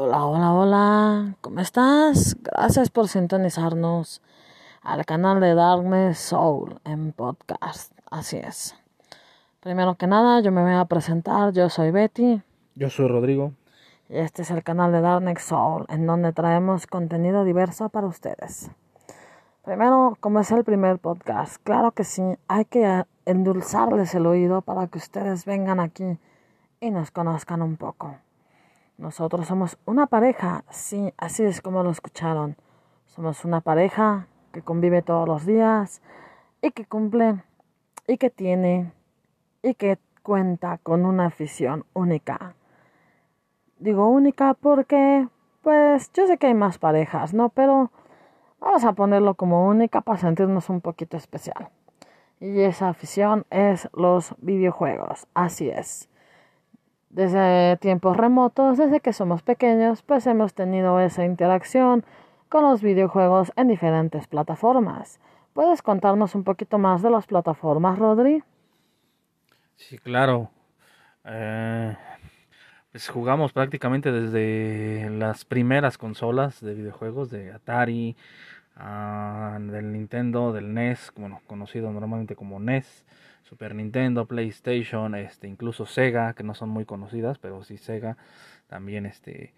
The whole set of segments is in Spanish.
Hola, hola, hola, ¿cómo estás? Gracias por sintonizarnos al canal de Darkness Soul en podcast. Así es. Primero que nada, yo me voy a presentar. Yo soy Betty. Yo soy Rodrigo. Y este es el canal de Darkness Soul, en donde traemos contenido diverso para ustedes. Primero, como es el primer podcast, claro que sí, hay que endulzarles el oído para que ustedes vengan aquí y nos conozcan un poco. Nosotros somos una pareja, sí, así es como lo escucharon. Somos una pareja que convive todos los días y que cumple y que tiene y que cuenta con una afición única. Digo única porque, pues, yo sé que hay más parejas, ¿no? Pero vamos a ponerlo como única para sentirnos un poquito especial. Y esa afición es los videojuegos, así es desde tiempos remotos, desde que somos pequeños, pues hemos tenido esa interacción con los videojuegos en diferentes plataformas. ¿Puedes contarnos un poquito más de las plataformas, Rodri? Sí, claro. Eh, pues jugamos prácticamente desde las primeras consolas de videojuegos de Atari, uh, del Nintendo, del NES, bueno, conocido normalmente como NES, Super Nintendo, PlayStation, este, incluso Sega, que no son muy conocidas, pero sí Sega, también este,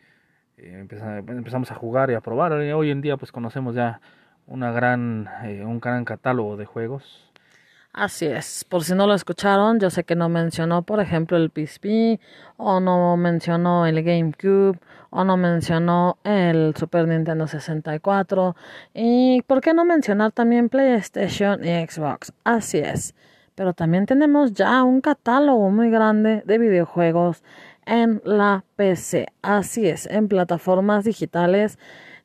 eh, empezamos a jugar y a probar. Hoy en día pues conocemos ya una gran, eh, un gran catálogo de juegos. Así es, por si no lo escucharon, yo sé que no mencionó, por ejemplo, el PSP, o no mencionó el GameCube, o no mencionó el Super Nintendo 64, y por qué no mencionar también PlayStation y Xbox. Así es pero también tenemos ya un catálogo muy grande de videojuegos en la PC. Así es, en plataformas digitales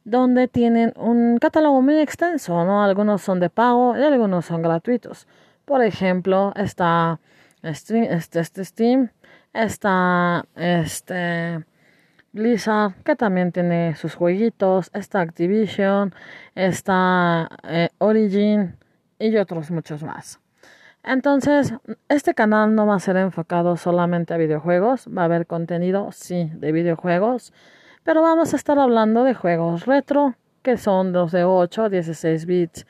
donde tienen un catálogo muy extenso, ¿no? Algunos son de pago y algunos son gratuitos. Por ejemplo, está Steam, este, este Steam, está este Blizzard, que también tiene sus jueguitos, está Activision, está eh, Origin y otros muchos más. Entonces, este canal no va a ser enfocado solamente a videojuegos, va a haber contenido, sí, de videojuegos, pero vamos a estar hablando de juegos retro, que son los de 8 a 16 bits,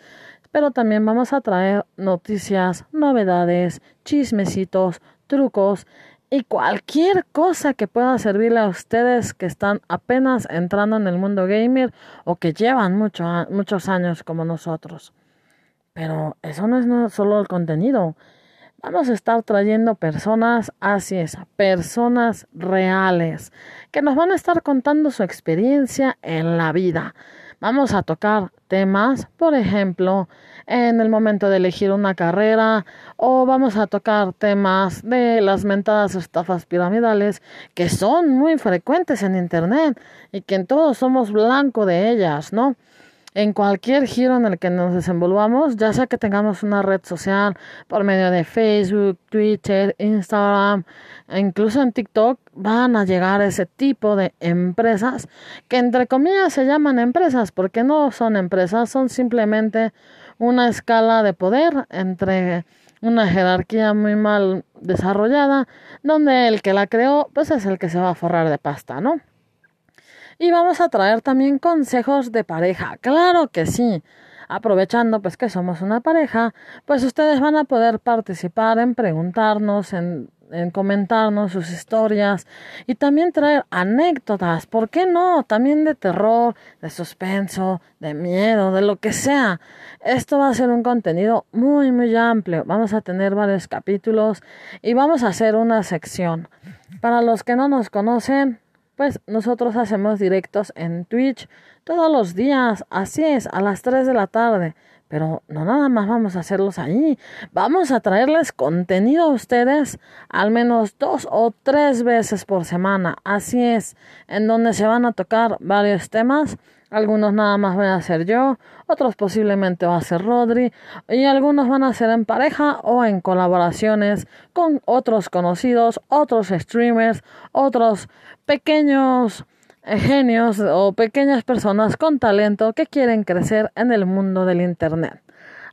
pero también vamos a traer noticias, novedades, chismecitos, trucos y cualquier cosa que pueda servirle a ustedes que están apenas entrando en el mundo gamer o que llevan muchos años como nosotros. Pero eso no es solo el contenido. Vamos a estar trayendo personas, así es, personas reales, que nos van a estar contando su experiencia en la vida. Vamos a tocar temas, por ejemplo, en el momento de elegir una carrera, o vamos a tocar temas de las mentadas estafas piramidales, que son muy frecuentes en Internet y que todos somos blanco de ellas, ¿no? En cualquier giro en el que nos desenvolvamos, ya sea que tengamos una red social por medio de Facebook, Twitter, Instagram, e incluso en TikTok, van a llegar ese tipo de empresas que entre comillas se llaman empresas, porque no son empresas, son simplemente una escala de poder entre una jerarquía muy mal desarrollada, donde el que la creó, pues es el que se va a forrar de pasta, ¿no? Y vamos a traer también consejos de pareja. Claro que sí. Aprovechando pues que somos una pareja, pues ustedes van a poder participar en preguntarnos, en, en comentarnos sus historias y también traer anécdotas, ¿por qué no? También de terror, de suspenso, de miedo, de lo que sea. Esto va a ser un contenido muy, muy amplio. Vamos a tener varios capítulos y vamos a hacer una sección. Para los que no nos conocen, pues nosotros hacemos directos en Twitch todos los días, así es, a las 3 de la tarde. Pero no nada más vamos a hacerlos ahí, vamos a traerles contenido a ustedes al menos dos o tres veces por semana, así es, en donde se van a tocar varios temas algunos nada más voy a ser yo, otros posiblemente va a ser Rodri y algunos van a ser en pareja o en colaboraciones con otros conocidos, otros streamers, otros pequeños genios o pequeñas personas con talento que quieren crecer en el mundo del Internet.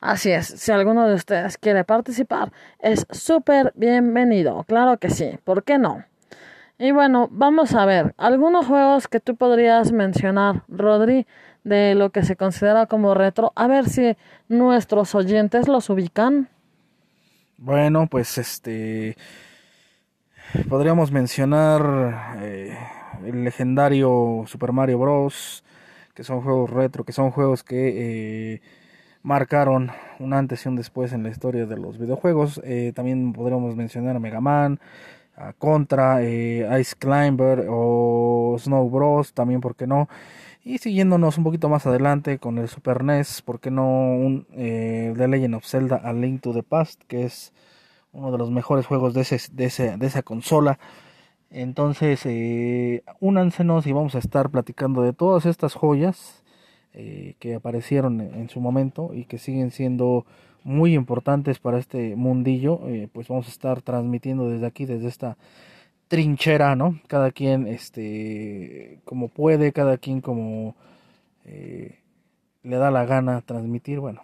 Así es, si alguno de ustedes quiere participar, es súper bienvenido, claro que sí, ¿por qué no? Y bueno, vamos a ver algunos juegos que tú podrías mencionar, Rodri, de lo que se considera como retro. A ver si nuestros oyentes los ubican. Bueno, pues este podríamos mencionar eh, el legendario Super Mario Bros. Que son juegos retro, que son juegos que eh, marcaron un antes y un después en la historia de los videojuegos. Eh, también podríamos mencionar Mega Man, Contra, eh, Ice Climber o Snow Bros. También, ¿por qué no? Y siguiéndonos un poquito más adelante con el Super NES, ¿por qué no un eh, The Legend of Zelda A Link to the Past? Que es uno de los mejores juegos de, ese, de, esa consola. Entonces, eh, únansenos y vamos a estar platicando de todas estas joyas eh, que aparecieron en su momento y que siguen siendo muy importantes para este mundillo. Eh, pues vamos a estar transmitiendo desde aquí, desde esta trinchera, ¿no? Cada quien, este, como puede, cada quien como eh, le da la gana transmitir, bueno.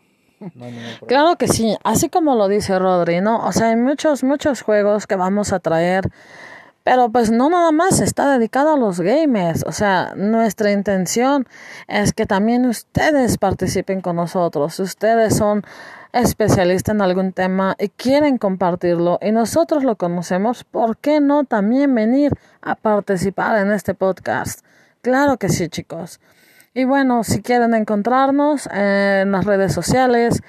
No hay claro que sí, así como lo dice Rodri, ¿no? O sea, hay muchos, muchos juegos que vamos a traer pero pues no nada más está dedicado a los gamers, o sea, nuestra intención es que también ustedes participen con nosotros. Ustedes son especialistas en algún tema y quieren compartirlo y nosotros lo conocemos, ¿por qué no también venir a participar en este podcast? Claro que sí, chicos. Y bueno, si quieren encontrarnos en las redes sociales,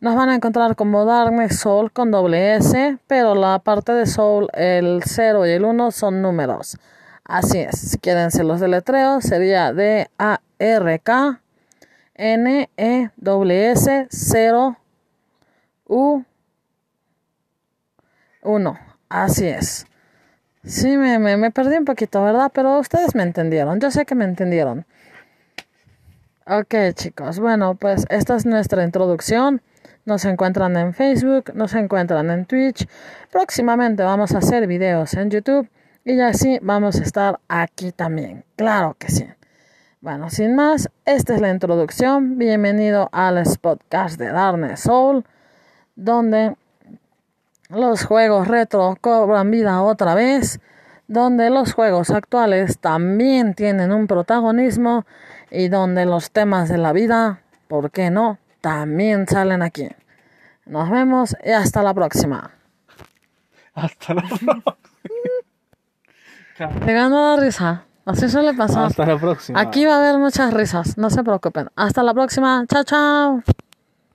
nos van a encontrar como Darkness Soul con doble S, pero la parte de Soul, el 0 y el 1 son números. Así es, si quieren ser los deletreos, sería D-A-R-K N-E-S 0 U 1. Así es. Sí, me, me, me perdí un poquito, ¿verdad? Pero ustedes me entendieron. Yo sé que me entendieron. Ok, chicos. Bueno, pues esta es nuestra introducción. Nos encuentran en Facebook, nos encuentran en Twitch. Próximamente vamos a hacer videos en YouTube y así vamos a estar aquí también. Claro que sí. Bueno, sin más, esta es la introducción. Bienvenido al podcast de Darkness Soul, donde los juegos retro cobran vida otra vez, donde los juegos actuales también tienen un protagonismo y donde los temas de la vida, ¿por qué no?, también salen aquí. Nos vemos y hasta la próxima. Hasta la próxima. Llegando la risa. Así suele pasar. Hasta la próxima. Aquí va a haber muchas risas. No se preocupen. Hasta la próxima. Chao, chao.